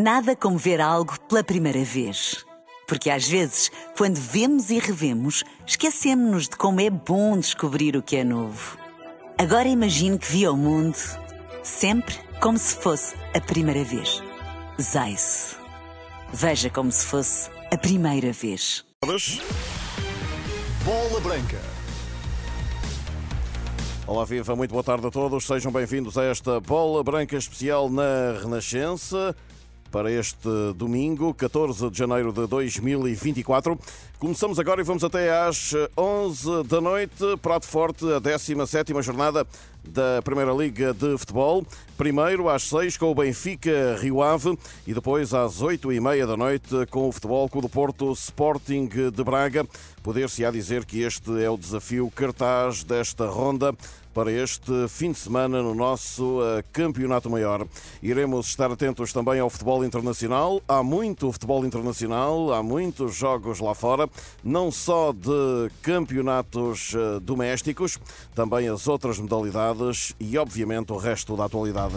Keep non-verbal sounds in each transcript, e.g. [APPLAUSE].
Nada como ver algo pela primeira vez. Porque às vezes, quando vemos e revemos, esquecemos-nos de como é bom descobrir o que é novo. Agora imagine que viu o mundo sempre como se fosse a primeira vez. Zais. Veja como se fosse a primeira vez. Bola Branca. Olá, viva, muito boa tarde a todos. Sejam bem-vindos a esta Bola Branca especial na Renascença para este domingo, 14 de janeiro de 2024. Começamos agora e vamos até às 11 da noite. Prato Forte, a 17ª jornada da Primeira Liga de Futebol. Primeiro às 6 com o Benfica Rio Ave e depois às 8 e meia da noite com o Futebol com o Porto Sporting de Braga. Poder-se-á dizer que este é o desafio cartaz desta ronda para este fim de semana no nosso uh, Campeonato Maior. Iremos estar atentos também ao futebol internacional. Há muito futebol internacional, há muitos jogos lá fora, não só de campeonatos uh, domésticos, também as outras modalidades e, obviamente, o resto da atualidade.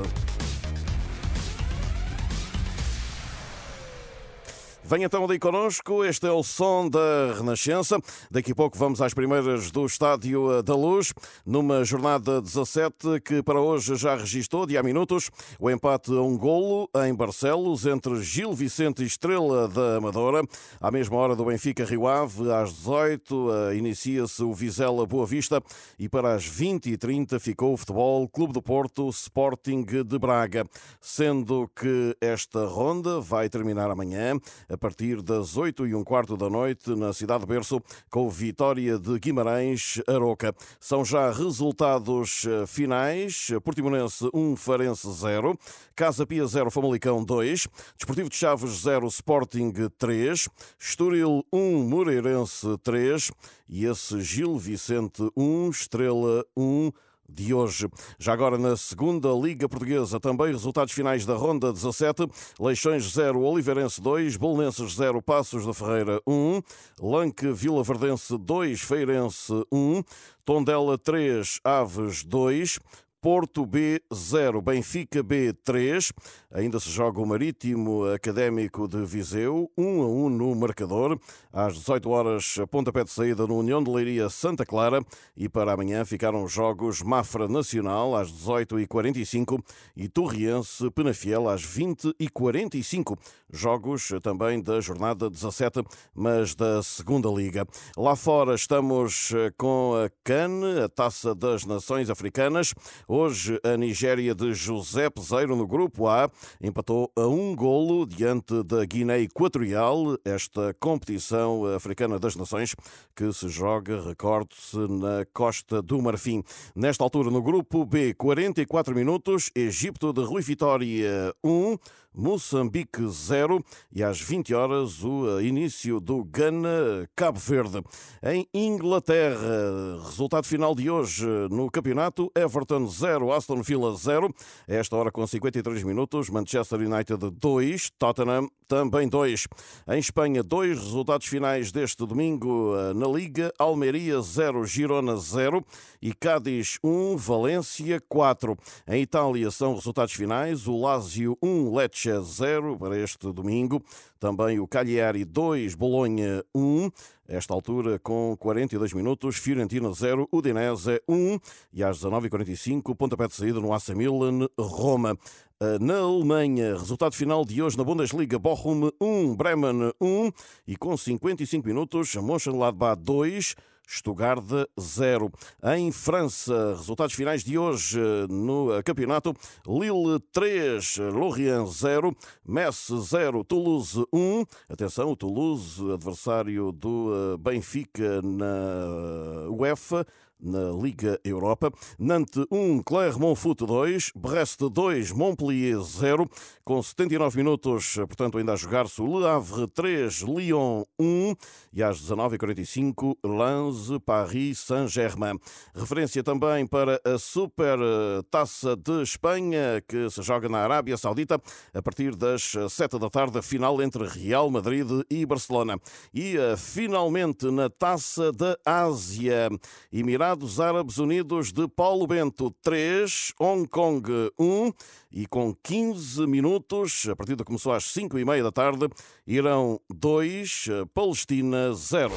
Vem então ali connosco, este é o som da Renascença. Daqui a pouco vamos às primeiras do Estádio da Luz, numa jornada 17 que para hoje já registou, de há minutos, o empate a um golo em Barcelos entre Gil Vicente e Estrela da Amadora. À mesma hora do Benfica Rio Ave, às 18, eh, inicia-se o Vizela Boa Vista e para as 20h30 ficou o Futebol Clube do Porto Sporting de Braga. Sendo que esta ronda vai terminar amanhã partir das 8 e um quarto da noite na cidade de Berço com Vitória de Guimarães Aroca. São já resultados eh, finais. Portimonense 1, Farense 0, Casa Pia 0, Famalicão 2, Desportivo de Chaves 0, Sporting 3, Estoril 1, Moreirense 3 e esse Gil Vicente 1, Estrela 1, de hoje. Já agora na segunda Liga Portuguesa, também resultados finais da Ronda 17. Leixões 0, Oliveirense 2, Bolonenses 0, Passos da Ferreira 1, Lanque Vila Verdense 2, Feirense 1, Tondela 3, Aves 2, Porto B 0, Benfica B 3. Ainda se joga o Marítimo Académico de Viseu, 1 a 1 no marcador. Às 18 horas, pontapé de saída no União de Leiria Santa Clara. E para amanhã ficaram os jogos Mafra Nacional às 18h45 e Torriense Penafiel às 20h45. Jogos também da jornada 17, mas da segunda Liga. Lá fora estamos com a CAN, a Taça das Nações Africanas. Hoje, a Nigéria de José Peseiro, no grupo A, empatou a um golo diante da Guiné Equatorial, esta competição africana das nações que se joga, recorde-se, na Costa do Marfim. Nesta altura, no grupo B, 44 minutos, Egito de Rui Vitória 1. Moçambique 0 e às 20 horas o início do Gana-Cabo Verde. Em Inglaterra, resultado final de hoje no campeonato, Everton 0, Aston Villa 0. esta hora com 53 minutos, Manchester United 2, Tottenham também 2. Em Espanha, dois resultados finais deste domingo na Liga, Almeria 0, Girona 0 e Cádiz 1, Valência 4. Em Itália são resultados finais, o Lazio 1, Lecce Brescia 0 para este domingo. Também o Cagliari 2, Bolonha 1. Esta altura com 42 minutos, Fiorentina 0, Udinese 1 e às 19h45, pontapé de saída no AC Milan, Roma. Na Alemanha, resultado final de hoje na Bundesliga, Bochum 1, Bremen 1 e com 55 minutos, Mönchengladbach 2, Stuttgart 0. Em França, resultados finais de hoje no campeonato: Lille 3, Lorient 0, Metz 0, Toulouse 1. Atenção, o Toulouse, adversário do eh, Benfica na UEFA na Liga Europa. Nantes 1, Clermont Foot 2, Brest 2, Montpellier 0, com 79 minutos, portanto ainda a jogar-se o Le Havre 3, Lyon 1 e às 19h45 Lens, Paris Saint-Germain. Referência também para a Super Taça de Espanha, que se joga na Arábia Saudita a partir das 7 da tarde, a final entre Real Madrid e Barcelona. E finalmente na Taça da Ásia, Emirados Emirados Árabes Unidos de Paulo Bento 3, Hong Kong 1 e com 15 minutos, a partida começou às 5 e meia da tarde, Irão 2, Palestina 0.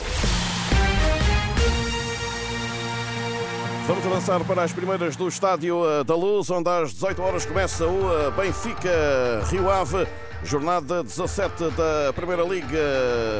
Vamos avançar para as primeiras do Estádio da Luz, onde às 18 horas começa o Benfica Rio Ave, jornada 17 da Primeira Liga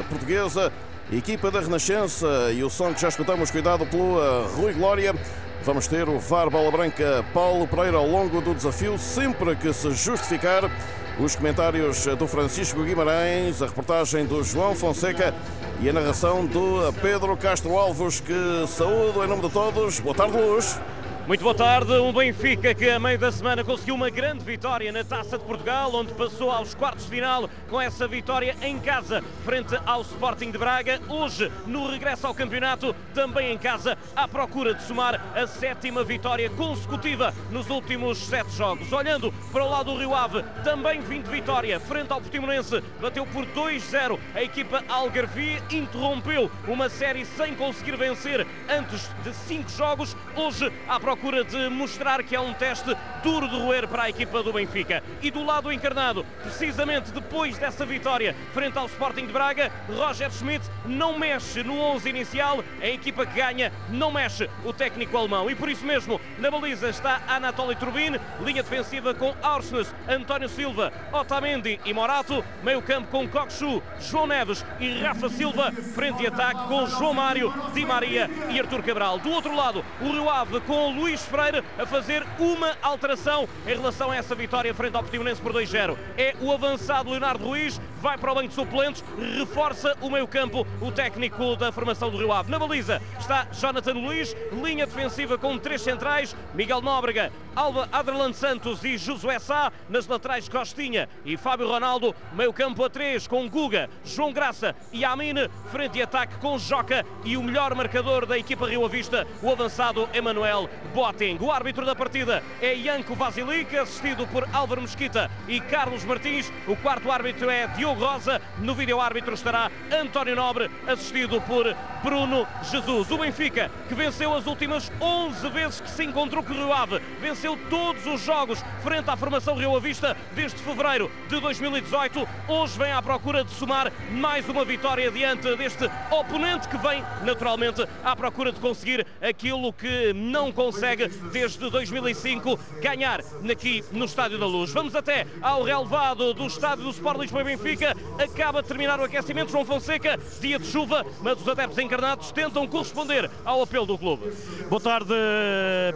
Portuguesa. Equipa da Renascença e o som que já escutamos, cuidado pelo Rui Glória. Vamos ter o VAR Bola Branca Paulo Pereira ao longo do desafio, sempre que se justificar. Os comentários do Francisco Guimarães, a reportagem do João Fonseca e a narração do Pedro Castro Alves, que saúdo em nome de todos. Boa tarde, Luz. Muito boa tarde. Um Benfica que a meio da semana conseguiu uma grande vitória na Taça de Portugal, onde passou aos quartos de final com essa vitória em casa frente ao Sporting de Braga. Hoje, no regresso ao campeonato, também em casa, à procura de somar a sétima vitória consecutiva nos últimos sete jogos. Olhando para o lado do Rio Ave, também vindo vitória frente ao Portimonense, bateu por 2-0 a equipa Algarvia, interrompeu uma série sem conseguir vencer antes de cinco jogos. Hoje, à procura procura de mostrar que é um teste duro de roer para a equipa do Benfica. E do lado encarnado, precisamente depois dessa vitória frente ao Sporting de Braga, Roger Schmidt não mexe no 11 inicial, a equipa que ganha não mexe o técnico alemão. E por isso mesmo, na baliza está Anatoly Turbin, linha defensiva com Arsnes, António Silva, Otamendi e Morato, meio campo com Coxu, João Neves e Rafa Silva, frente e ataque com João Mário, Di Maria e Artur Cabral. Do outro lado, o Rio Ave com o Luís Freire a fazer uma alteração em relação a essa vitória frente ao Portimonense por 2-0. É o avançado Leonardo Ruiz, vai para o banco de suplentes, reforça o meio-campo o técnico da formação do Rio Ave. Na baliza está Jonathan Luiz, linha defensiva com três centrais, Miguel Nóbrega, Alba Adraland Santos e Josué Sá, nas laterais Costinha e Fábio Ronaldo, meio-campo a três com Guga, João Graça e Amine, frente e ataque com Joca e o melhor marcador da equipa Rio Avista, o avançado Emanuel Boateng. O árbitro da partida é Janko Vasilic, assistido por Álvaro Mesquita e Carlos Martins. O quarto árbitro é Diogo Rosa. No vídeo árbitro estará António Nobre, assistido por Bruno Jesus. O Benfica, que venceu as últimas 11 vezes que se encontrou com o Rio Ave, venceu todos os jogos frente à formação Rio Avista desde fevereiro de 2018. Hoje vem à procura de somar mais uma vitória diante deste oponente que vem naturalmente à procura de conseguir aquilo que não consegue consegue desde 2005 ganhar aqui no Estádio da Luz. Vamos até ao relevado do Estádio do Sport Lisboa Benfica. Acaba de terminar o aquecimento João Fonseca, dia de chuva, mas os adeptos encarnados tentam corresponder ao apelo do clube. Boa tarde,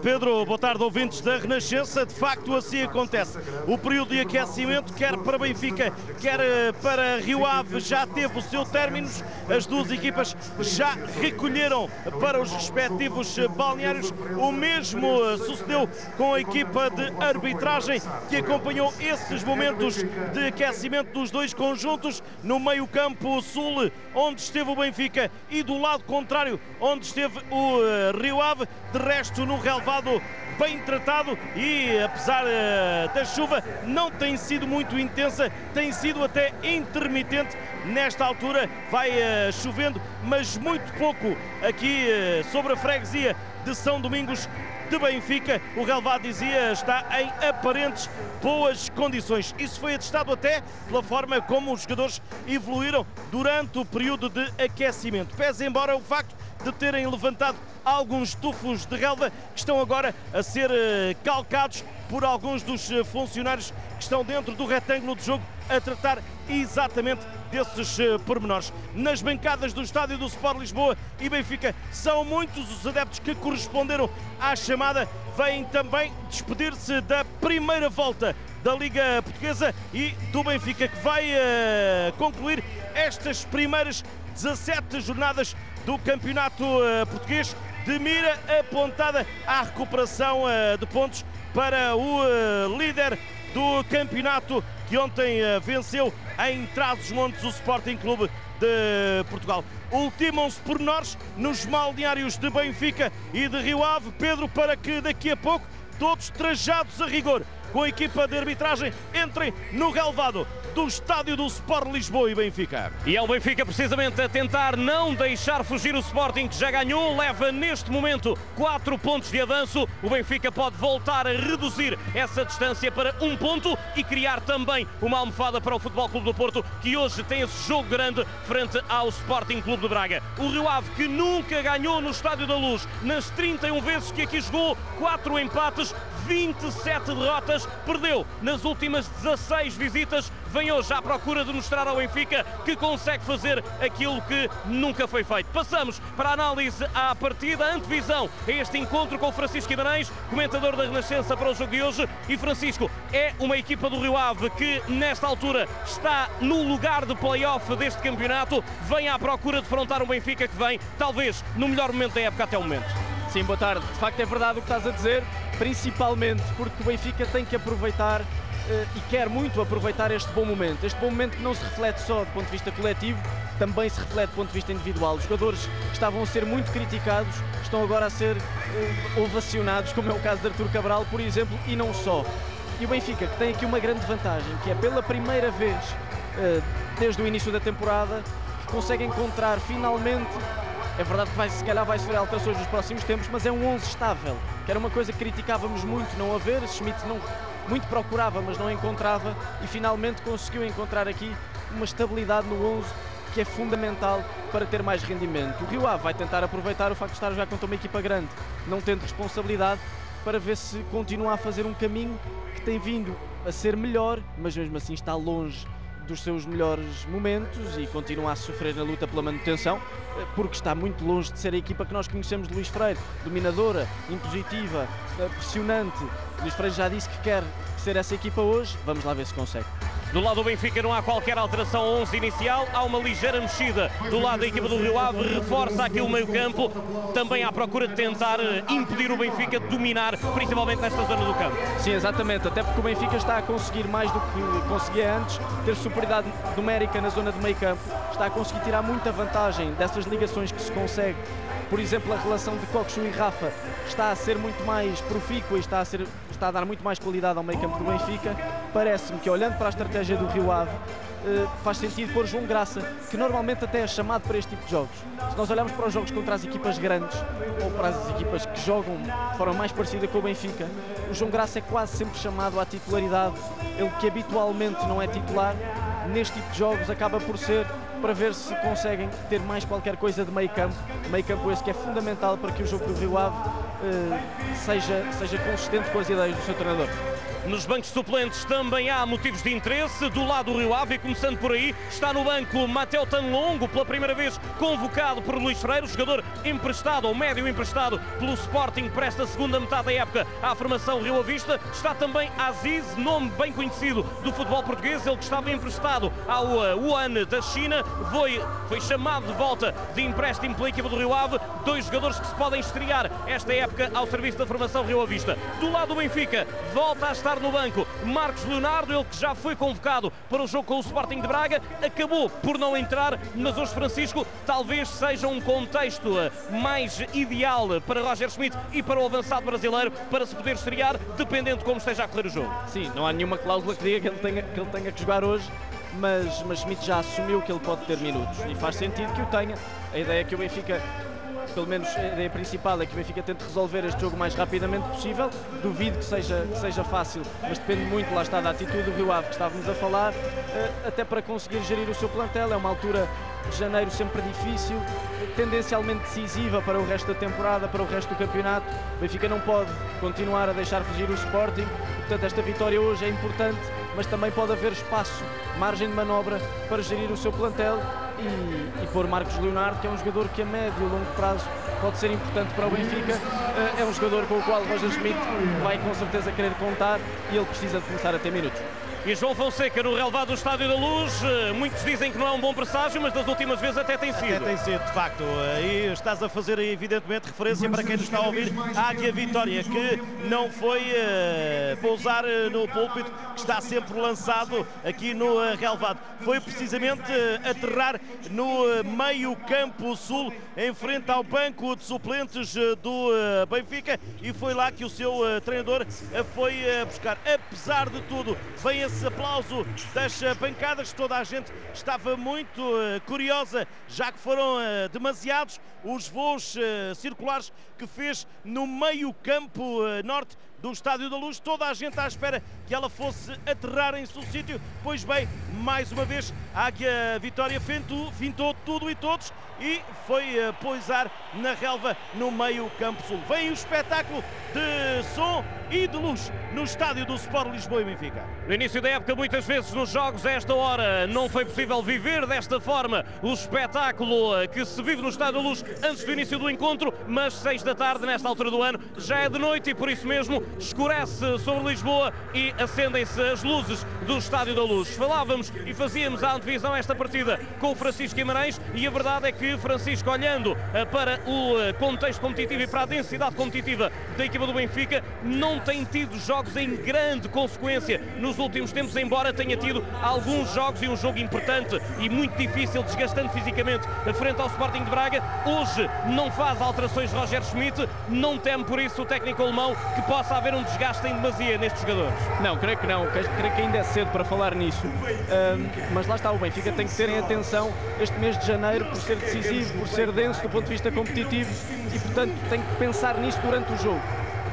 Pedro. Boa tarde, ouvintes da Renascença. De facto, assim acontece. O período de aquecimento, quer para Benfica, quer eh, para Rio Ave, já teve o seu término. As duas equipas já recolheram para os respectivos eh, balneários o mesmo mesmo sucedeu com a equipa de arbitragem que acompanhou esses momentos de aquecimento dos dois conjuntos no meio-campo sul, onde esteve o Benfica, e do lado contrário, onde esteve o eh, Rio Ave. De resto, no relevado bem tratado e apesar uh, da chuva não tem sido muito intensa, tem sido até intermitente nesta altura, vai uh, chovendo, mas muito pouco aqui uh, sobre a freguesia de São Domingos de Benfica. O relevado dizia está em aparentes boas condições. Isso foi atestado até pela forma como os jogadores evoluíram durante o período de aquecimento. Pese embora o facto de terem levantado alguns tufos de relva que estão agora a ser eh, calcados por alguns dos eh, funcionários que estão dentro do retângulo de jogo a tratar exatamente desses uh, pormenores. Nas bancadas do estádio do Sport Lisboa e Benfica são muitos os adeptos que corresponderam à chamada. Vêm também despedir-se da primeira volta da Liga Portuguesa e do Benfica, que vai uh, concluir estas primeiras 17 jornadas do Campeonato uh, Português de mira apontada à recuperação de pontos para o líder do campeonato que ontem venceu em Trás-os-Montes o Sporting Clube de Portugal. Ultimam-se pormenores nos balneários de Benfica e de Rio Ave, Pedro, para que daqui a pouco todos trajados a rigor com a equipa de arbitragem. Entrem no relvado do estádio do Sport Lisboa e Benfica. E é o Benfica precisamente a tentar não deixar fugir o Sporting que já ganhou, leva neste momento 4 pontos de avanço. O Benfica pode voltar a reduzir essa distância para um ponto e criar também uma almofada para o Futebol Clube do Porto que hoje tem esse jogo grande frente ao Sporting Clube de Braga. O Rio Ave que nunca ganhou no Estádio da Luz nas 31 vezes que aqui jogou, 4 empates, 27 derrotas, perdeu nas últimas 16 visitas, vem hoje à procura de mostrar ao Benfica que consegue fazer aquilo que nunca foi feito. Passamos para a análise à partida, a antevisão a este encontro com Francisco Guimarães, comentador da Renascença para o jogo de hoje. E Francisco, é uma equipa do Rio Ave que nesta altura está no lugar de play-off deste campeonato, vem à procura de frontar o Benfica que vem, talvez, no melhor momento da época até o momento. Sim, boa tarde. De facto é verdade o que estás a dizer, principalmente porque o Benfica tem que aproveitar eh, e quer muito aproveitar este bom momento. Este bom momento que não se reflete só do ponto de vista coletivo, também se reflete do ponto de vista individual. Os jogadores estavam a ser muito criticados estão agora a ser uh, ovacionados, como é o caso de Artur Cabral, por exemplo, e não só. E o Benfica, que tem aqui uma grande vantagem, que é pela primeira vez uh, desde o início da temporada, que consegue encontrar finalmente é verdade que vai, se calhar vai sofrer alterações nos próximos tempos, mas é um 11 estável, que era uma coisa que criticávamos muito não haver. Schmidt não, muito procurava, mas não encontrava e finalmente conseguiu encontrar aqui uma estabilidade no 11 que é fundamental para ter mais rendimento. O Rio Ave vai tentar aproveitar o facto de estar jogar contra uma equipa grande, não tendo responsabilidade, para ver se continua a fazer um caminho que tem vindo a ser melhor, mas mesmo assim está longe dos seus melhores momentos e continua a sofrer na luta pela manutenção, eh, porque está muito longe de ser a equipa que nós conhecemos de Luís Freire, dominadora, impositiva, eh, pressionante. Luís Freire já disse que quer ser essa equipa hoje, vamos lá ver se consegue. Do lado do Benfica não há qualquer alteração. 11 inicial, há uma ligeira mexida do lado da equipa do Rio Ave, reforça aqui o meio campo, também à procura de tentar eh, impedir o Benfica de dominar, principalmente nesta zona do campo. Sim, exatamente, até porque o Benfica está a conseguir mais do que conseguia antes, ter superioridade numérica na zona de meio campo, está a conseguir tirar muita vantagem dessas ligações que se consegue. Por exemplo, a relação de Coxo e Rafa está a ser muito mais profícua e está a, ser, está a dar muito mais qualidade ao meio campo do Benfica. Parece-me que, olhando para a estratégia do Rio Ave, eh, faz sentido pôr João Graça, que normalmente até é chamado para este tipo de jogos. Se nós olharmos para os jogos contra as equipas grandes ou para as equipas que jogam de forma mais parecida com o Benfica, o João Graça é quase sempre chamado à titularidade. Ele que habitualmente não é titular, neste tipo de jogos acaba por ser para ver se conseguem ter mais qualquer coisa de meio campo. Meio campo esse que é fundamental para que o jogo do Rio Ave eh, seja, seja consistente com as ideias do seu treinador. Nos bancos suplentes também há motivos de interesse. Do lado do Rio Ave, começando por aí, está no banco Mateo Tanlongo, pela primeira vez convocado por Luís Freire, jogador emprestado ou médio emprestado pelo Sporting para esta segunda metade da época à formação Rio Avista. Está também Aziz, nome bem conhecido do futebol português, ele que estava emprestado ao uh, Wuhan da China, foi, foi chamado de volta de empréstimo pela equipa do Rio Ave. Dois jogadores que se podem estrear esta época ao serviço da formação Rio Avista. Do lado do Benfica, volta a estar no banco Marcos Leonardo, ele que já foi convocado para o jogo com o Sporting de Braga, acabou por não entrar, mas hoje Francisco talvez seja um contexto eh, mais ideal para Roger Schmidt e para o avançado brasileiro para se poder estrear, dependendo de como esteja a correr o jogo. Sim, não há nenhuma cláusula que diga que ele tenha que, ele tenha que jogar hoje, mas, mas Schmidt já assumiu que ele pode ter minutos e faz sentido que o tenha. A ideia é que o Benfica pelo menos a ideia principal é que o Benfica tente resolver este jogo o mais rapidamente possível. Duvido que seja, que seja fácil, mas depende muito, lá está, da atitude do Rio Ave que estávamos a falar, eh, até para conseguir gerir o seu plantel. É uma altura janeiro sempre difícil, tendencialmente decisiva para o resto da temporada, para o resto do campeonato. O Benfica não pode continuar a deixar fugir o Sporting, portanto, esta vitória hoje é importante, mas também pode haver espaço, margem de manobra para gerir o seu plantel e, e pôr Marcos Leonardo, que é um jogador que a médio e longo prazo pode ser importante para o Benfica. Eh, é um jogador com o qual Roger Schmidt vai com certeza querer contar e ele precisa de começar a ter minutos. E João Fonseca no relevado do Estádio da Luz, eh, muitos dizem que não é um bom presságio, mas das últimas vezes até tem sido. Até tem sido, de facto. E estás a fazer evidentemente referência para quem nos está a ouvir à Águia Vitória, que não foi uh, pousar eh, no púlpito, que está sempre lançado aqui no uh, relevado. Foi precisamente uh, aterrar no meio campo sul, em frente ao banco de suplentes do Benfica, e foi lá que o seu treinador foi buscar. Apesar de tudo, vem esse aplauso das bancadas, toda a gente. Estava muito curiosa, já que foram demasiados os voos circulares que fez no meio campo norte do Estádio da Luz, toda a gente à espera que ela fosse aterrar em seu sítio. Pois bem, mais uma vez, a Águia Vitória fintou, fintou tudo e todos e foi uh, poisar na relva no meio campo sul. Vem o espetáculo de som e de luz no estádio do Sport Lisboa e Benfica. No início da época, muitas vezes nos jogos, a esta hora, não foi possível viver desta forma o espetáculo eh, que se vive no estádio da luz antes do início do encontro, mas seis da tarde, nesta altura do ano, já é de noite e por isso mesmo escurece sobre Lisboa e acendem-se as luzes do estádio da luz. Falávamos e fazíamos a antevisão esta partida com o Francisco Guimarães e a verdade é que Francisco, olhando eh, para o eh, contexto competitivo e para a densidade competitiva da equipa do Benfica, não tem tido jogos em grande consequência nos últimos tempos, embora tenha tido alguns jogos e um jogo importante e muito difícil, desgastando fisicamente frente ao Sporting de Braga. Hoje não faz alterações Roger Schmidt, não teme por isso o técnico alemão que possa haver um desgaste em demasia nestes jogadores. Não, creio que não, creio que ainda é cedo para falar nisso, mas lá está o Benfica, tem que terem atenção este mês de janeiro por ser decisivo, por ser denso do ponto de vista competitivo e portanto tem que pensar nisso durante o jogo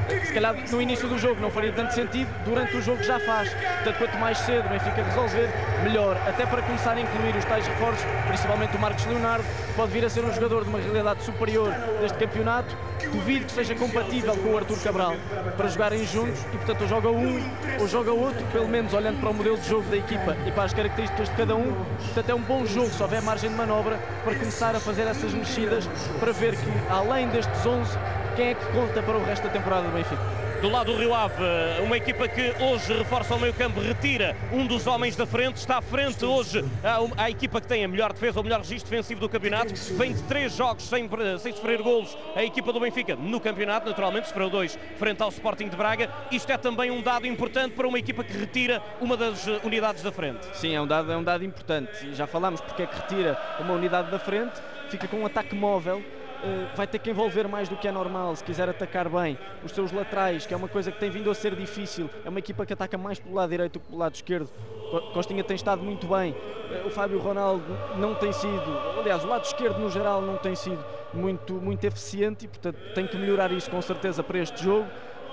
se calhar no início do jogo não faria tanto sentido, durante o jogo já faz. Portanto, quanto mais cedo o Benfica resolver, melhor. Até para começar a incluir os tais reforços, principalmente o Marcos Leonardo, pode vir a ser um jogador de uma realidade superior deste campeonato. Duvido que seja compatível com o Artur Cabral para jogarem juntos e, portanto, ou joga um ou joga outro, pelo menos olhando para o modelo de jogo da equipa e para as características de cada um. Portanto, é um bom jogo, se houver margem de manobra, para começar a fazer essas mexidas para ver que, além destes 11, quem é que conta para o resto da temporada do Benfica? Do lado do Rio Ave, uma equipa que hoje reforça o meio campo, retira um dos homens da frente, está à frente hoje à, à equipa que tem a melhor defesa, o melhor registro defensivo do campeonato, vem de três jogos sem, sem sofrer golos, a equipa do Benfica no campeonato, naturalmente sofreu dois frente ao Sporting de Braga, isto é também um dado importante para uma equipa que retira uma das unidades da frente. Sim, é um dado, é um dado importante, já falámos porque é que retira uma unidade da frente, fica com um ataque móvel, eh, vai ter que envolver mais do que é normal se quiser atacar bem os seus laterais, que é uma coisa que tem vindo a ser difícil. É uma equipa que ataca mais pelo lado direito que pelo lado esquerdo. Costinha tem estado muito bem. Eh, o Fábio Ronaldo não tem sido, aliás, o lado esquerdo no geral não tem sido muito, muito eficiente e, portanto, tem que melhorar isso com certeza para este jogo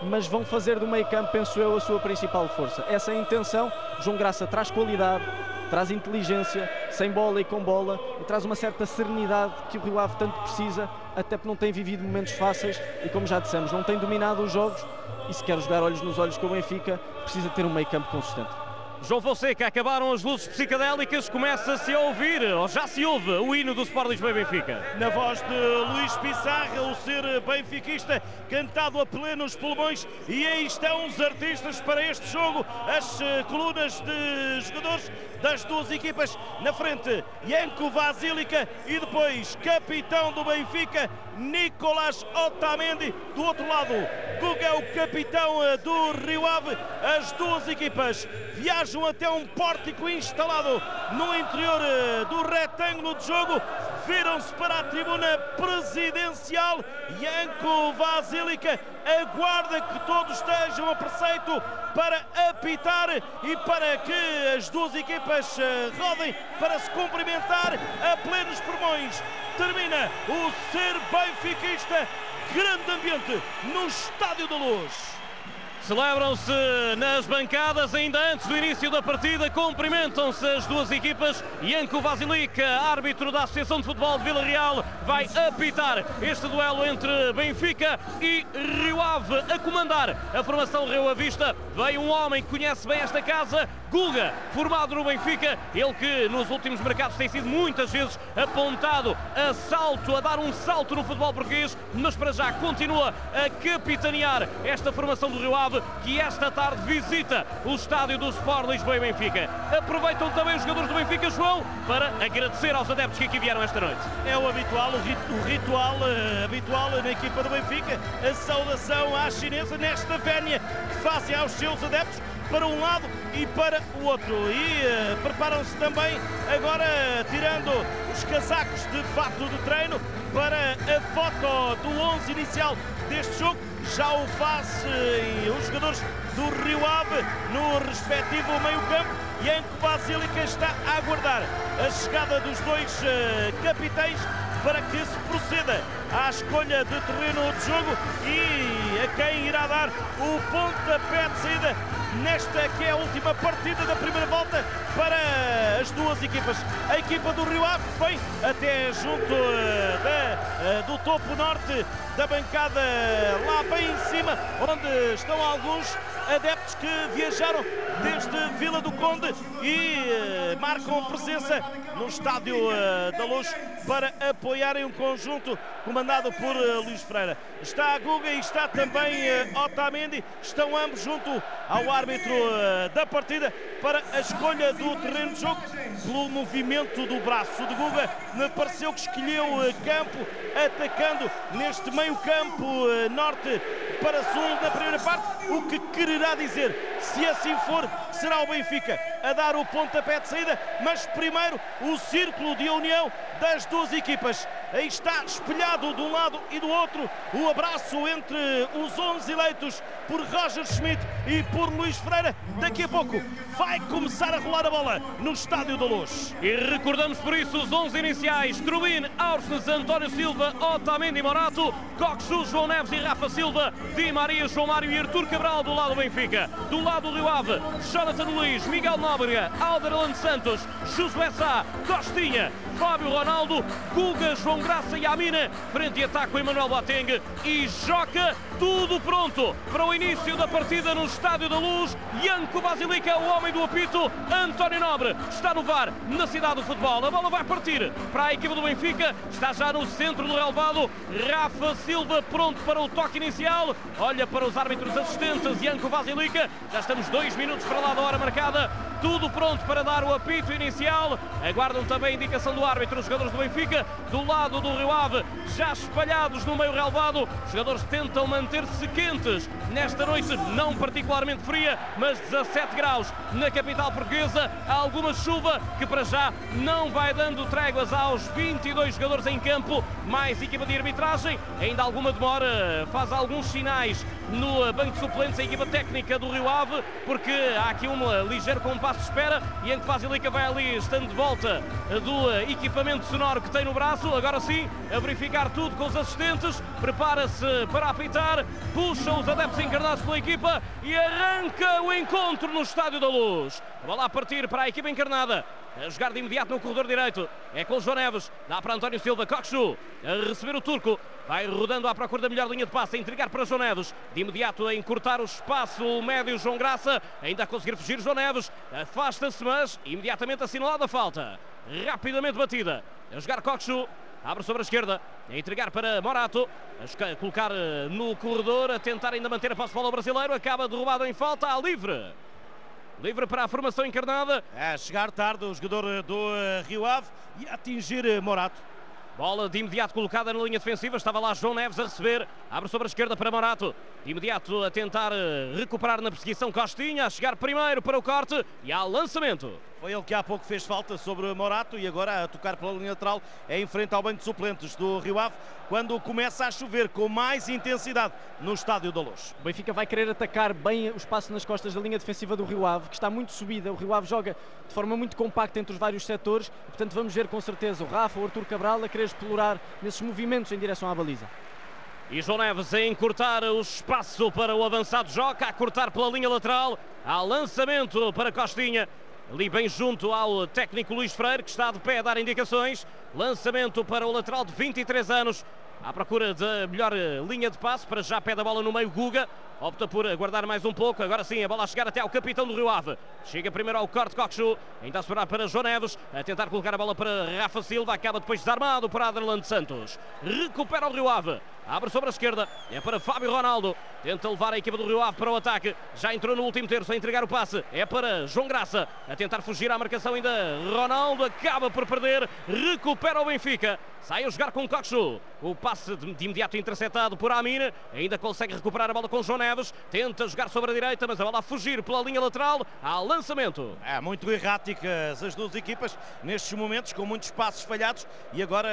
mas vão fazer do meio campo, penso eu, a sua principal força. Essa é a intenção. João Graça traz qualidade, traz inteligência, sem bola e com bola, e traz uma certa serenidade que o Rio Ave tanto precisa, até porque não tem vivido momentos fáceis e, como já dissemos, não tem dominado os jogos. E se quer jogar olhos nos olhos com o Benfica, precisa ter um meio campo consistente. João Fonseca, acabaram as luzes psicadélicas, começa-se a ouvir, ou já se ouve, o hino do Sport Lisboa e Benfica. Na voz de Luís Pissarra, o ser benfiquista, cantado a plenos pulmões, e aí estão os artistas para este jogo, as eh, colunas de jogadores das duas equipas. Na frente, Janko Vasílica e depois capitão do Benfica, Nicolás Otamendi, do outro lado, Guga, o capitão eh, do Rio Ave, as duas equipas viajam até um pórtico instalado no interior eh, do retângulo de jogo. Viram-se para a tribuna presidencial. Janko Vasilica aguarda que todos estejam a preceito para apitar e para que as duas equipas eh, rodem para se cumprimentar a plenos pulmões. Termina o ser benfiquista. Grande ambiente no Estádio da Luz. Celebram-se nas bancadas ainda antes do início da partida, cumprimentam-se as duas equipas. Janko Vasilic, árbitro da Associação de Futebol de Vila Real, vai apitar este duelo entre Benfica e Rio Ave. A comandar a formação Rio Avista veio um homem que conhece bem esta casa, Guga, formado no Benfica, ele que nos últimos mercados tem sido muitas vezes apontado a salto, a dar um salto no futebol português, mas para já continua a capitanear esta formação do Rio Ave, que esta tarde visita o estádio do Sport Lisboa e Benfica. Aproveitam também os jogadores do Benfica, João, para agradecer aos adeptos que aqui vieram esta noite. É o habitual, o, ritual uh, habitual na equipa do Benfica, a saudação à chinesa nesta vénia que fazem aos seus adeptos para um lado e para o outro. E uh, preparam-se também agora tirando os casacos de fato de treino para a foto do 11 inicial deste jogo. Já o faz uh, os jogadores do Rio Ave no respectivo meio-campo. Yanko Basílica está a aguardar a chegada dos dois uh, capitães para que se proceda à escolha de terreno de jogo e quem irá dar o pontapé de saída nesta que é a última partida da primeira volta para as duas equipas. A equipa do Rio Ave vem até junto eh, da, eh, do topo norte da bancada lá bem em cima, onde estão alguns adeptos que viajaram desde Vila do Conde e eh, marcam presença no estádio da Luz para apoiarem um conjunto comandado por Luís Freira. Está a Guga e está também Otamendi, estão ambos junto ao árbitro da partida para a escolha do terreno de jogo pelo movimento do braço de Guga. Me pareceu que escolheu campo atacando neste meio campo norte para sul na primeira parte, o que quererá dizer, se assim for, será o Benfica a dar o pontapé de saída, mas primeiro o círculo de união das duas equipas. Aí está espelhado de um lado e do outro o abraço entre os 11 eleitos por Roger Schmidt e por Luís Freira. Daqui a pouco vai começar a rolar a bola no Estádio da Luz. E recordamos por isso os 11 iniciais: Trubin, Aursnes, António Silva, Otamendi Morato, Coxu, João Neves e Rafa Silva, Di Maria, João Mário e Artur Cabral do lado do Benfica. Do lado do Rio Ave, Jonathan Luiz, Miguel Nóbrega, Alderlan Santos, Josué Sá, Costinha, Fábio Ronaldo, Guga, João Graça e Amina, frente e ataque com Emanuel Boateng e Joca, tudo pronto para o início da partida no Estádio da Luz. Ianco Basilica, o homem do apito, António Nobre está no VAR na cidade do futebol. A bola vai partir para a equipa do Benfica, está já no centro do relevado. Rafa Silva pronto para o toque inicial. Olha para os árbitros assistentes, Ianco Basilica. Já estamos dois minutos para lá da hora marcada. Tudo pronto para dar o apito inicial. Aguardam também a indicação do árbitro, os jogadores do Benfica, do lado do Rio Ave, já espalhados no meio relevado. Os jogadores tentam manter-se quentes. Nesta noite, não particularmente fria, mas 17 graus. Na capital portuguesa. Há alguma chuva que para já não vai dando tréguas aos 22 jogadores em campo, mais equipa de arbitragem. Ainda alguma demora, faz alguns sinais no banco de suplentes a equipa técnica do Rio Ave, porque há aqui um ligeiro compasso de espera e em que vai ali, estando de volta do equipamento sonoro que tem no braço, agora sim, a verificar tudo com os assistentes, prepara-se para apitar, puxa os adeptos encarnados pela equipa e arranca o encontro no Estádio da Luz. A bola a partir para a equipa encarnada. A jogar de imediato no corredor direito. É com o João Neves. Dá para António Silva. Coxu a receber o turco. Vai rodando à procura da melhor linha de passe. A entregar para João Neves. De imediato a encurtar o espaço. O médio João Graça. Ainda a conseguir fugir João Neves. Afasta-se, mas imediatamente assinalada a falta. Rapidamente batida. A jogar Coxu. Abre sobre a esquerda. A entregar para Morato. A colocar eh, no corredor. A tentar ainda manter a posse de bola brasileiro. Acaba derrubado em falta. A livre. Livre para a formação encarnada. É chegar tarde o jogador do uh, Rio Ave e atingir uh, Morato. Bola de imediato colocada na linha defensiva. Estava lá João Neves a receber. Abre sobre a esquerda para Morato. De imediato a tentar recuperar na perseguição Costinha. A chegar primeiro para o corte e há lançamento. Foi ele que há pouco fez falta sobre Morato e agora a tocar pela linha lateral é em frente ao banco de suplentes do Rio Ave quando começa a chover com mais intensidade no Estádio da Luz. O Benfica vai querer atacar bem o espaço nas costas da linha defensiva do Rio Ave, que está muito subida. O Rio Ave joga de forma muito compacta entre os vários setores, portanto vamos ver com certeza o Rafa, o Artur Cabral a querer explorar nesses movimentos em direção à baliza. E João Neves a encurtar o espaço para o avançado Joca, a cortar pela linha lateral. Há lançamento para Costinha ali bem junto ao técnico Luís Freire, que está de pé a dar indicações. Lançamento para o lateral de 23 anos, à procura da melhor linha de passe. Para já pé da bola no meio, Guga. Opta por aguardar mais um pouco. Agora sim, a bola a chegar até ao capitão do Rio Ave. Chega primeiro ao corte Coxu, ainda a esperar para João Neves, a tentar colocar a bola para Rafa Silva, acaba depois desarmado por Aderlan Santos. Recupera o Rio Ave. Abre sobre a esquerda, é para Fábio Ronaldo. Tenta levar a equipa do Rio Ave para o ataque. Já entrou no último terço a entregar o passe. É para João Graça. A tentar fugir à marcação ainda. Ronaldo acaba por perder. Recupera o Benfica. Sai a jogar com Coxu. O passe de imediato interceptado por Amina. Ainda consegue recuperar a bola com João Neves. Tenta jogar sobre a direita, mas a bola a fugir pela linha lateral. Há lançamento. É muito erráticas as duas equipas nestes momentos, com muitos passos falhados. E agora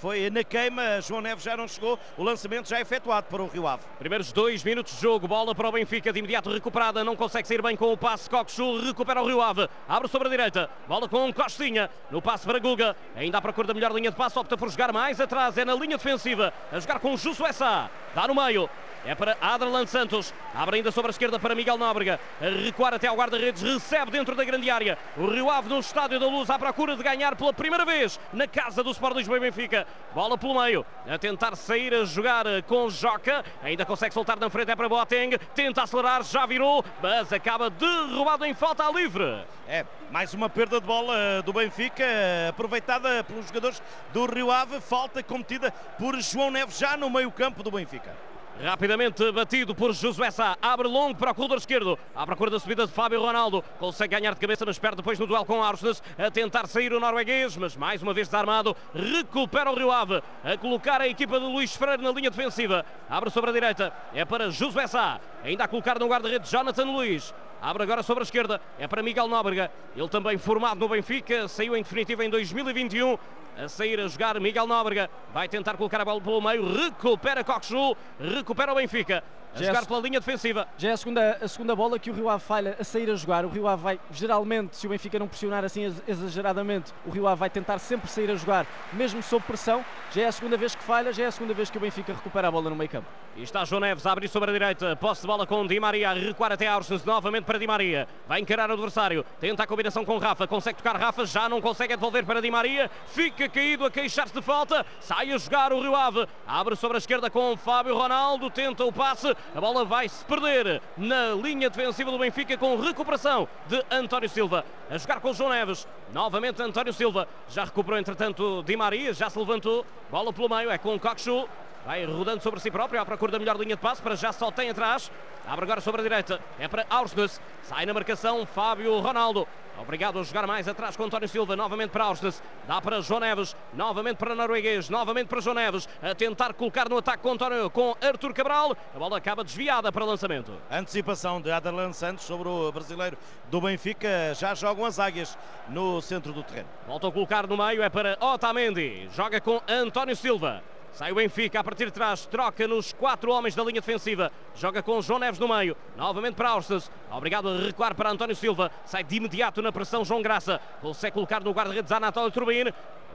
foi na queima. João Neves já não chegou. O lançamento já é efetuado para o Rio Ave. Primeiros dois minutos de jogo. Bola para o Benfica. De imediato recuperada. Não consegue sair bem com o passe. Coxu recupera o Rio Ave. Abre sobre a direita. Bola com Costinha. No passe para Guga. Ainda à procura da melhor linha de passe. Opta por jogar mais atrás, é na linha defensiva, a jogar com Jusso Essa, dá no meio, é para Adralan Santos. Abre ainda sobre a esquerda para Miguel Nóbrega. A recuar até ao guarda-redes. Recebe dentro da grande área. O Rio Ave no Estádio da Luz à procura de ganhar pela primeira vez na casa do Sport Lisboa e Benfica. Bola pelo meio. A tentar sair a jogar com Joca. Ainda consegue soltar na frente. É para Boateng. Tenta acelerar. Já virou. Mas acaba derrubado em falta livre. É, mais uma perda de bola do Benfica, aproveitada pelos jogadores do Rio Ave. Falta cometida por João Neves já no meio-campo do Benfica. Rapidamente batido por Josué Sá. Abre longo para o corredor esquerdo. À procura da subida de Fábio Ronaldo. Consegue ganhar de cabeça, mas perde depois no duelo com Arsenal. A tentar sair o norueguês, mas mais uma vez desarmado. Recupera o Rio Ave. A colocar a equipa de Luís Freire na linha defensiva. Abre sobre a direita. É para Josué Sá. Ainda a colocar no guarda-redes Jonathan Luís. Abre agora sobre a esquerda. É para Miguel Nóbrega. Ele também formado no Benfica. Saiu em definitiva em 2021 a sair a jogar Miguel Nóbrega, vai tentar colocar a bola pelo meio, recupera Coxu, recupera o Benfica. A já jogar pela linha defensiva. Já é a segunda, a segunda bola que o Rio Ave falha a sair a jogar. O Rio Ave vai, geralmente, se o Benfica não pressionar assim exageradamente, o Rio Ave vai tentar sempre sair a jogar, mesmo sob pressão. Já é a segunda vez que falha, já é a segunda vez que o Benfica recupera a bola no meio campo. E está João Neves a abrir sobre a direita. Posse de bola com Di Maria, recuar até Arsens, novamente para Di Maria. Vai encarar o adversário, tenta a combinação com Rafa, consegue tocar Rafa, já não consegue devolver para Di Maria. Fica caído a queixar-se de falta, sai a jogar o Rio Ave. Abre sobre a esquerda com Fábio Ronaldo, tenta o passe, a bola vai-se perder na linha defensiva do Benfica com recuperação de António Silva. A jogar com o João Neves. Novamente António Silva. Já recuperou entretanto Di Maria, já se levantou. Bola pelo meio, é com o Coxu. Vai rodando sobre si próprio à procura da melhor linha de passe. Para já só tem atrás. Abre agora sobre a direita. É para Aursnes. Sai na marcação Fábio Ronaldo. Obrigado a jogar mais atrás com António Silva. Novamente para Aursnes. Dá para João Neves. Novamente para Norueguês. Novamente para João Neves. A tentar colocar no ataque com, António, com Arthur Cabral. A bola acaba desviada para lançamento. Antecipação de Adarlan Santos sobre o brasileiro do Benfica. Já jogam as águias no centro do terreno. Volta a colocar no meio. É para Otamendi. Joga com António Silva. Sai o Benfica a partir de trás, troca nos quatro homens da linha defensiva, joga com João Neves no meio, novamente para Austas, obrigado a recuar para António Silva, sai de imediato na pressão João Graça, consegue colocar no guarda-redes Anatólio Turbine,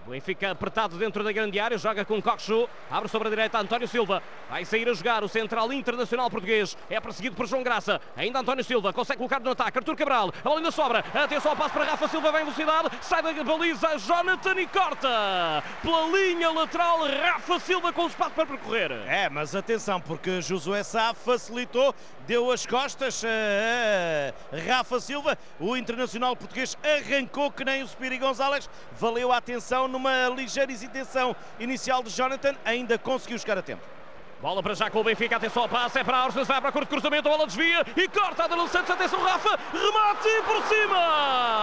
o Benfica apertado dentro da grande área, joga com Coxu, abre sobre a direita António Silva, vai sair a jogar o central internacional português, é perseguido por João Graça, ainda António Silva, consegue colocar no ataque, Artur Cabral, a bola ainda sobra, atenção ao passo para Rafa Silva, vem em velocidade, sai da baliza, Jonathan e corta, pela linha lateral, Rafa Silva com espaço para percorrer. É, mas atenção, porque Josué Sá facilitou, deu as costas a Rafa Silva, o internacional português arrancou que nem o Spiri Gonzalez, valeu a atenção numa ligeira hesitação inicial de Jonathan, ainda conseguiu chegar a tempo. Bola para já com o Benfica, atenção ao passe, é para Arsens, vai para curto cruzamento, a bola desvia e corta a Santos, atenção Rafa, remate por cima!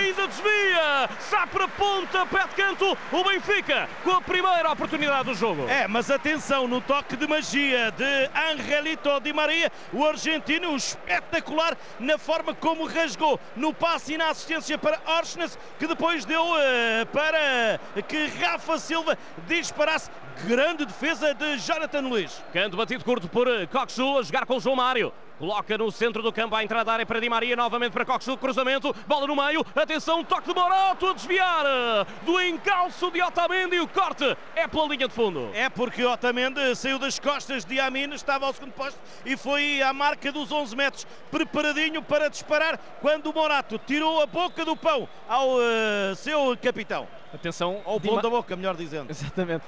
Ainda desvia, sai para ponta, pé de canto, o Benfica com a primeira oportunidade do jogo. É, mas atenção no toque de magia de Angelito Di Maria, o argentino espetacular na forma como rasgou no passe e na assistência para Orsnes, que depois deu uh, para que Rafa Silva disparasse grande defesa de Jonathan Luiz. Canto batido curto por Coxu a jogar com o João Mário. Coloca no centro do campo a entrada da área para Di Maria, novamente para Cox, cruzamento, bola no meio, atenção, toque de Morato a desviar do encalço de Otamendi, o corte é pela linha de fundo. É porque Otamendi saiu das costas de Amina, estava ao segundo posto e foi à marca dos 11 metros, preparadinho para disparar, quando o Morato tirou a boca do pão ao uh, seu capitão. Atenção ao pão da boca, melhor dizendo. [LAUGHS] Exatamente.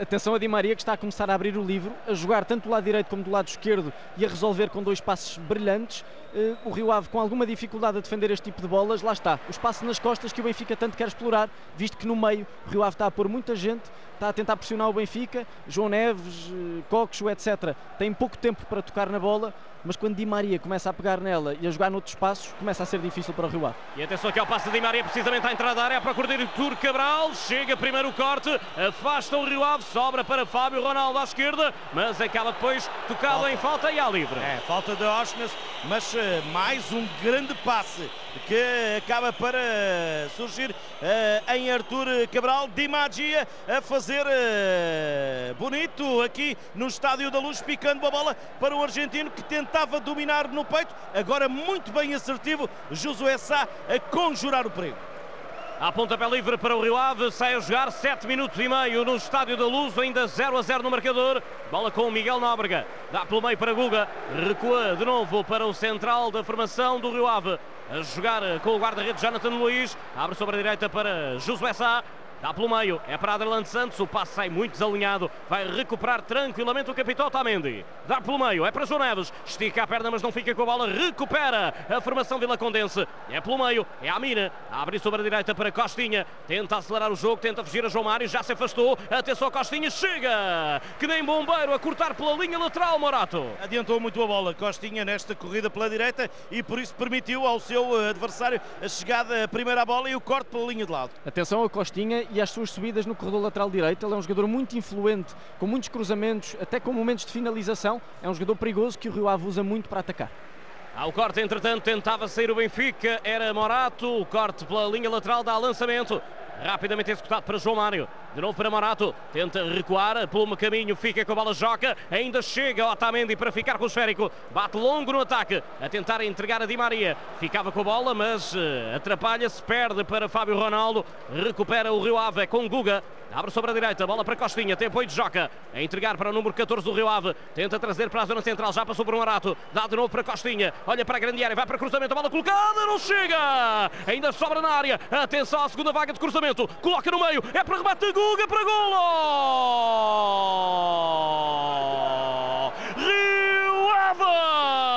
Atenção a Di Maria que está a começar a abrir o livro, a jogar tanto do lado direito como do lado esquerdo e a resolver com dois passes brilhantes. Uh, o Rio Ave com alguma dificuldade a defender este tipo de bolas, lá está. O espaço nas costas que o Benfica tanto quer explorar, visto que no meio o Rio Ave está a pôr muita gente, está a tentar pressionar o Benfica, João Neves, uh, Coxo, etc. Tem pouco tempo para tocar na bola mas quando Di Maria começa a pegar nela e a jogar noutros espaços, começa a ser difícil para o Rio Ave. E atenção que ao passo de Di Maria, precisamente à entrada da área, para correr Tur Cabral, chega primeiro o corte, afasta o Rio Ave, sobra para Fábio Ronaldo à esquerda, mas acaba depois tocado falta. em falta e à livre. É, falta de Osnes, mas uh, mais um grande passe que acaba para surgir uh, em Arthur Cabral, Di Magia a fazer uh, bonito aqui no Estádio da Luz, picando a bola para o argentino que tenta tentava dominar no peito, agora muito bem assertivo, Josué Sá a conjurar o perigo. A pontapé livre para o Rio Ave, sai a jogar 7 minutos e meio no Estádio da Luz, ainda 0 a 0 no marcador. Bola com o Miguel Nóbrega, dá pelo meio para Guga, recua de novo para o central da formação do Rio Ave. A jogar com o guarda-redes Jonathan Luiz, abre sobre a direita para Josué Sá, Dá pelo meio, é para Adelan Santos, o passe sai muito desalinhado, vai recuperar tranquilamente o capitão Otamendi. Dá pelo meio, é para João Neves, estica a perna mas não fica com a bola, recupera a formação Vila Condense. É pelo meio, é a Mina, abre sobre a direita para Costinha, tenta acelerar o jogo, tenta fugir a João Mário, já se afastou, atenção Costinha, chega! Que nem bombeiro a cortar pela linha lateral, Morato. Adiantou muito a bola, Costinha nesta corrida pela direita e por isso permitiu ao seu adversário a chegada, a primeira bola e o corte pela linha de lado. Atenção a Costinha e às suas subidas no corredor lateral direito. Ele é um jogador muito influente, com muitos cruzamentos, até com momentos de finalização. É um jogador perigoso que o Rio Ave usa muito para atacar. Ao corte, entretanto, tentava sair o Benfica, era Morato, o corte pela linha lateral dá lançamento, rapidamente executado para João Mário, de novo para Morato, tenta recuar, pelo caminho, fica com a bola joca, ainda chega Otamendi para ficar com o esférico, bate longo no ataque, a tentar entregar a Di Maria, ficava com a bola, mas uh, atrapalha-se, perde para Fábio Ronaldo, recupera o Rio Ave com Guga, abre sobre a direita, bola para Costinha, tem apoio de Joca, a entregar para o número 14 do Rio Ave, tenta trazer para a zona central, já passou por um Morato, dá de novo para Costinha, olha para a grande área, vai para cruzamento, a bola colocada, não chega! Ainda sobra na área, atenção à segunda vaga de cruzamento, coloca no meio, é para remate, Guga para golo! Rio Ave!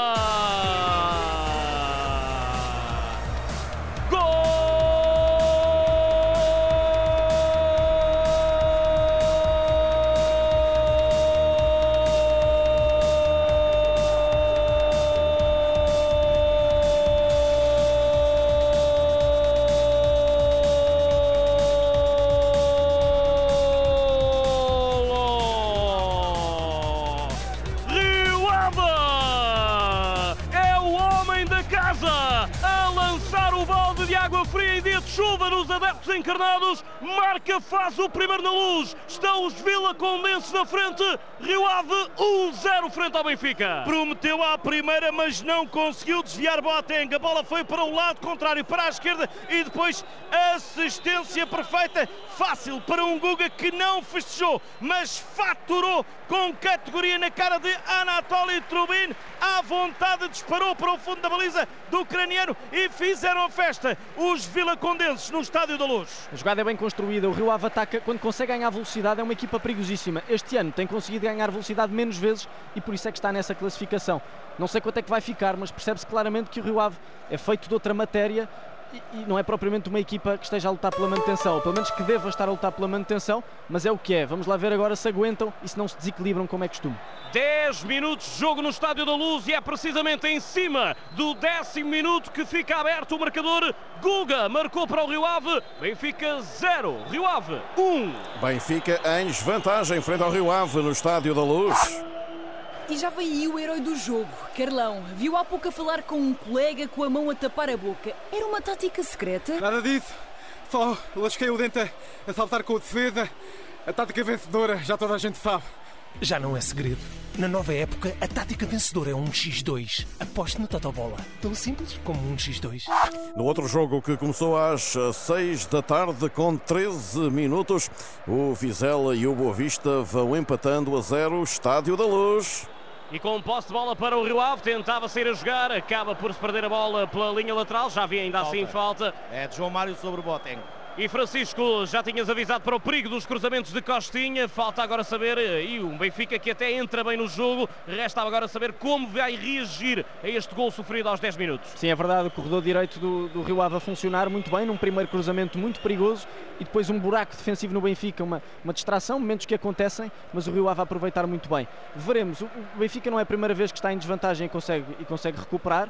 Adeptos encarnados. Marca, faz o primeiro na luz. Estão os Vila Condense na frente. Rio Ave 1-0 frente ao Benfica. Prometeu à primeira, mas não conseguiu desviar Boateng. A bola foi para o lado contrário, para a esquerda e depois assistência perfeita. Fácil para um Guga que não festejou, mas faturou com categoria na cara de Anatoly Trubin. À vontade disparou para o fundo da baliza do ucraniano e fizeram a festa. Os Vila Condenses no estádio da Luz. A jogada é bem construída. O Rio Ave ataca quando consegue ganhar velocidade. É uma equipa perigosíssima. Este ano tem conseguido ganhar velocidade menos vezes e por isso é que está nessa classificação. Não sei quanto é que vai ficar, mas percebe-se claramente que o Rio Ave é feito de outra matéria e, não é propriamente uma equipa que esteja a lutar pela manutenção, ou pelo menos que deva estar a lutar pela manutenção, mas é o que é. Vamos lá ver agora se aguentam e se não se desequilibram como é costume. 10 minutos de jogo no Estádio da Luz e é precisamente em cima do décimo minuto que fica aberto o marcador. Guga marcou para o Rio Ave, Benfica 0, Rio Ave 1. Benfica em desvantagem frente ao Rio Ave no Estádio da Luz. E já veio aí o herói do jogo, Carlão. Viu há pouco a falar com um colega com a mão a tapar a boca. Era uma tática secreta? Nada disso. Só lasquei o dente a saltar com o defesa. A tática vencedora, já toda a gente sabe. Já não é segredo. Na nova época, a tática vencedora é um x2. Aposte no Totobola. Tão simples como um x2. No outro jogo que começou às 6 da tarde, com 13 minutos, o Vizela e o Boa Vista vão empatando a zero Estádio da Luz. E com posse de bola para o Rio Ave, tentava sair a jogar, acaba por se perder a bola pela linha lateral, já havia ainda assim falta. É de João Mário sobre o Botengo. E Francisco, já tinhas avisado para o perigo dos cruzamentos de Costinha. Falta agora saber, eh, e um Benfica que até entra bem no jogo, resta agora saber como vai reagir a este gol sofrido aos 10 minutos. Sim, é verdade, o corredor direito do, do Rio Ave a funcionar muito bem, num primeiro cruzamento muito perigoso e depois um buraco defensivo no Benfica, uma, uma distração, momentos que acontecem, mas o Rio Ave a aproveitar muito bem. Veremos, o, o Benfica não é a primeira vez que está em desvantagem e consegue, e consegue recuperar,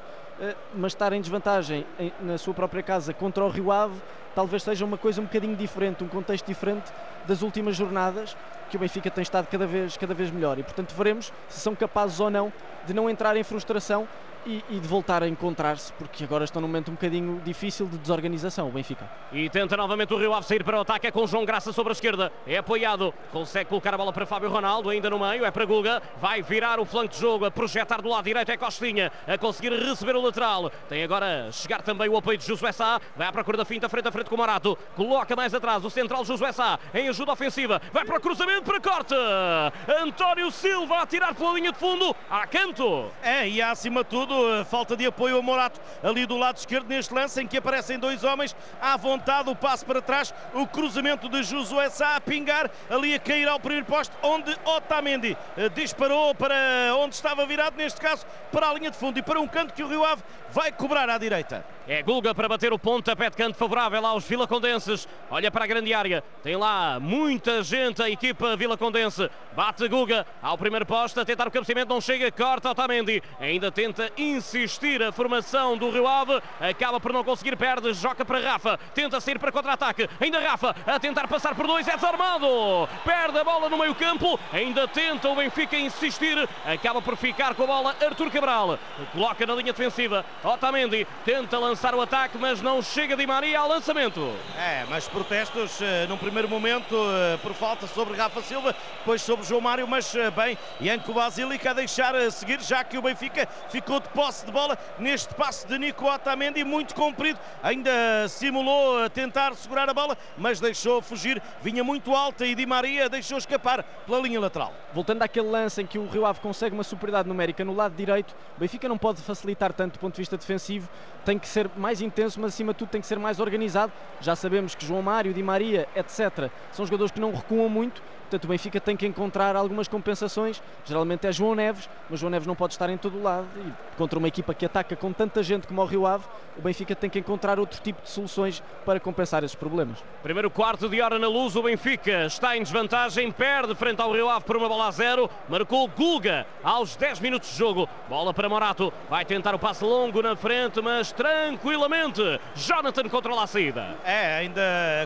mas estar em desvantagem na sua própria casa contra o Rio Ave talvez seja uma coisa um bocadinho diferente, um contexto diferente das últimas jornadas, que o Benfica tem estado cada vez, cada vez melhor. E portanto veremos se são capazes ou não de não entrar em frustração e, e, de voltar a encontrar-se, porque agora estão num momento um bocadinho difícil de desorganização, o Benfica. E tenta novamente o Rio Ave sair para o ataque, é com João Graça sobre a esquerda, é apoiado, consegue colocar a bola para Fábio Ronaldo, ainda no meio, é para Guga, vai virar o flanco de jogo, a projetar do lado direito, é Costinha, a conseguir receber o lateral, tem agora chegar também o apoio de Josué Sá, vai à procura da finta, frente a frente com o Morato, coloca mais atrás o central Josué Sá, em ajuda ofensiva, vai para o cruzamento, para corte, António Silva a tirar pela linha de fundo, a canto. É, e acima de tudo, falta de apoio ao Morato ali do lado esquerdo neste lance em que aparecem dois homens à vontade, o passo para trás, o cruzamento de Josué Sá a pingar, ali a cair ao primeiro posto, onde Otamendi eh, disparou para onde estava virado, neste caso para a linha de fundo e para um canto que o Rio Ave vai cobrar à direita. É Gulga para bater o pontapé de canto favorável aos vilacondenses. Olha para a grande área. Tem lá muita gente a equipa vilacondense. Bate Guga ao primeiro posto a tentar o cabeceamento. Não chega, corta Otamendi. Ainda tenta insistir a formação do Rio Ave. Acaba por não conseguir, perde. Joga para Rafa. Tenta sair para contra-ataque. Ainda Rafa a tentar passar por dois. É desarmado. Perde a bola no meio campo. Ainda tenta o Benfica insistir. Acaba por ficar com a bola Artur Cabral. Coloca na linha defensiva. Otamendi tenta lançar o ataque, mas não chega Di Maria ao lançamento. É, mas protestos uh, num primeiro momento uh, por falta sobre Rafa Silva, depois sobre João Mário, mas uh, bem, Ianco Basílica a deixar uh, seguir, já que o Benfica ficou de posse de bola neste passe de Nico Otamendi, muito comprido, ainda simulou tentar segurar a bola, mas deixou fugir, vinha muito alta e Di Maria deixou escapar pela linha lateral. Voltando àquele lance em que o Rio Ave consegue uma superioridade numérica no lado direito, o Benfica não pode facilitar tanto do ponto de vista defensivo, tem que ser mais intenso, mas acima de tudo tem que ser mais organizado. Já sabemos que João Mário, Di Maria, etc., são jogadores que não recuam muito, portanto o Benfica tem que encontrar algumas compensações. Geralmente é João Neves, mas João Neves não pode estar em todo o lado. E contra uma equipa que ataca com tanta gente como o Rio Ave, o Benfica tem que encontrar outro tipo de soluções para compensar esses problemas. Primeiro quarto de hora na luz, o Benfica está em desvantagem, perde frente ao Rio Ave por uma bola a zero, marcou Gulga aos 10 minutos de jogo. Bola para Morato, vai tentar o passe longo na frente, mas tranquilamente Jonathan controla a saída. É, ainda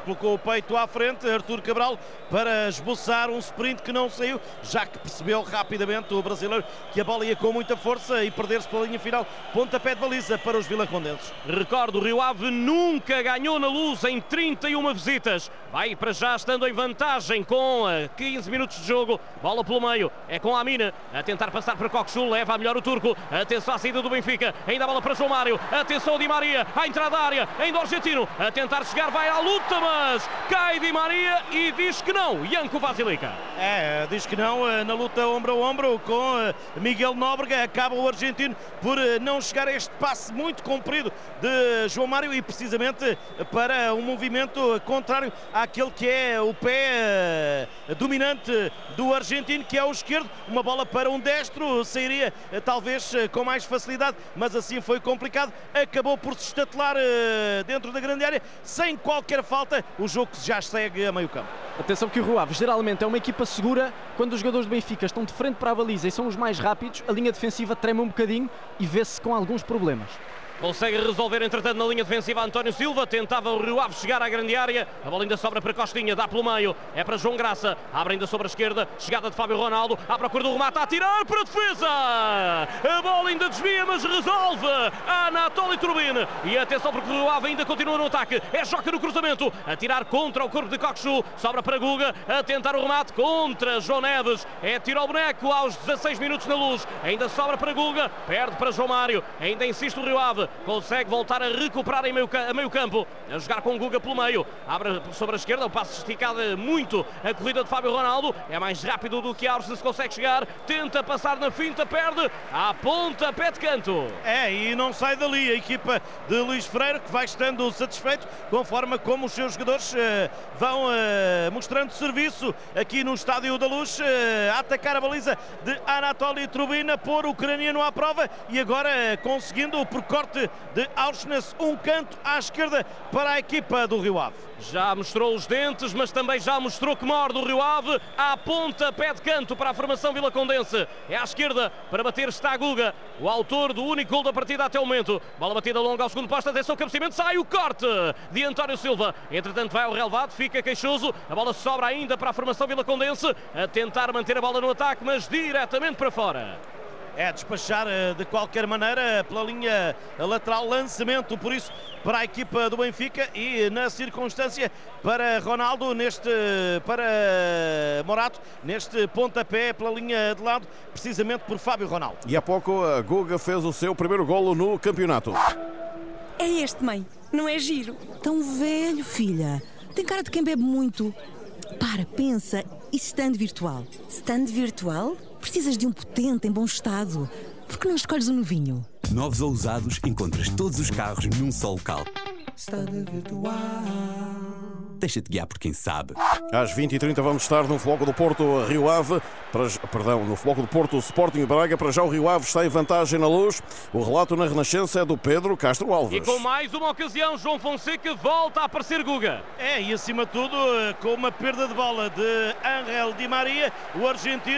colocou o peito à frente, Artur Cabral, para esboçar um sprint que não saiu, já que percebeu rapidamente o brasileiro que a bola ia com muita força e perder-se pela linha final. Pontapé de baliza para os vilacondenses. Recordo, o Rio Ave nunca ganhou na luz em 31 visitas. Vai para já estando em vantagem com 15 minutos de jogo. Bola pelo meio, é com a Amina a tentar passar para Coxul, leva a melhor o turco. Atenção à saída do Benfica, ainda a bola para João Mário. Atenção Di Maria, à entrada da área, ainda o argentino a tentar chegar, vai à luta, mas cai Di Maria e diz que não. Janko Vasilica. É, diz que não eh, na luta ombro a ombro com eh, Miguel Nóbrega. Acaba o argentino por eh, não chegar a este passe muito comprido de João Mário e precisamente para um movimento contrário àquele que é o pé dominante do argentino, que é o esquerdo. Uma bola para um destro sairia talvez com mais facilidade, mas assim foi complicado. Acabou por se estatelar dentro da grande área sem qualquer falta. O jogo já segue a meio campo. Atenção que o Rio Ave é uma equipa segura quando os jogadores do Benfica estão de frente para a baliza e são os mais rápidos, a linha defensiva treme um bocadinho e vê-se com alguns problemas. Consegue resolver, entretanto, na linha defensiva António Silva. Tentava o Rio Ave chegar à grande área. A bola ainda sobra para Costinha, dá pelo meio. É para João Graça. Abre ainda sobre a esquerda. Chegada de Fábio Ronaldo. À procura do remate. A tirar para a defesa. A bola ainda desvia, mas resolve. Anatoly Turbine. E atenção, porque o Rio Ave ainda continua no ataque. É Joca no cruzamento. A tirar contra o corpo de Coxu. Sobra para Guga. A tentar o remate contra João Neves. É tiro ao boneco aos 16 minutos na luz. Ainda sobra para Guga. Perde para João Mário. Ainda insiste o Rio Ave consegue voltar a recuperar em meio, a meio campo, a jogar com o Guga pelo meio, abre sobre a esquerda, o passo esticado muito. A corrida de Fábio Ronaldo, é mais rápido do que Aros, se consegue chegar, tenta passar na finta, perde, à ponta, pé de canto. É, e não sai dali a equipa de Luís Freire, que vai estando satisfeito com a forma como os seus jogadores uh, vão uh, mostrando serviço aqui no Estádio da Luz, uh, a atacar a baliza de Anatoly Trubina, pôr o ucraniano à prova e agora conseguindo por de Auschwitz, um canto à esquerda para a equipa do Rio Ave. Já mostrou os dentes, mas também já mostrou que morde o Rio Ave. À ponta, pé de canto para a formação Vila Condense. É à esquerda para bater está a Guga, o autor do único gol da partida até o momento. Bola batida longa ao segundo posto, atenção, cabeceamento, sai o corte de António Silva. Entretanto vai ao relevado, fica queixoso. A bola sobra ainda para a formação Vila Condense, a tentar manter a bola no ataque, mas diretamente para fora é despachar eh, de qualquer maneira pela linha lateral, lançamento, por isso, para a equipa do Benfica e na circunstância para Ronaldo, neste, para Morato, neste pontapé pela linha de lado, precisamente por Fábio Ronaldo. E há pouco a Guga fez o seu primeiro golo no campeonato. É este, mãe. Não é giro. Tão velho, filha. Tem cara de quem bebe muito. Para, pensa. E stand virtual? Stand virtual? Precisas de um potente em bom estado. Por que não escolhes um novinho? Novos ou usados, encontras todos os carros num só local. virtual. Deixa-te guiar por quem sabe. Às 20h30 vamos estar no Floco do Porto Rio Ave. Para, perdão, no Floco do Porto Sporting Braga. Para já o Rio Ave está em vantagem na luz. O relato na Renascença é do Pedro Castro Alves. E com mais uma ocasião, João Fonseca volta a aparecer Guga. É, e acima de tudo, com uma perda de bola de Angel Di Maria, o argentino.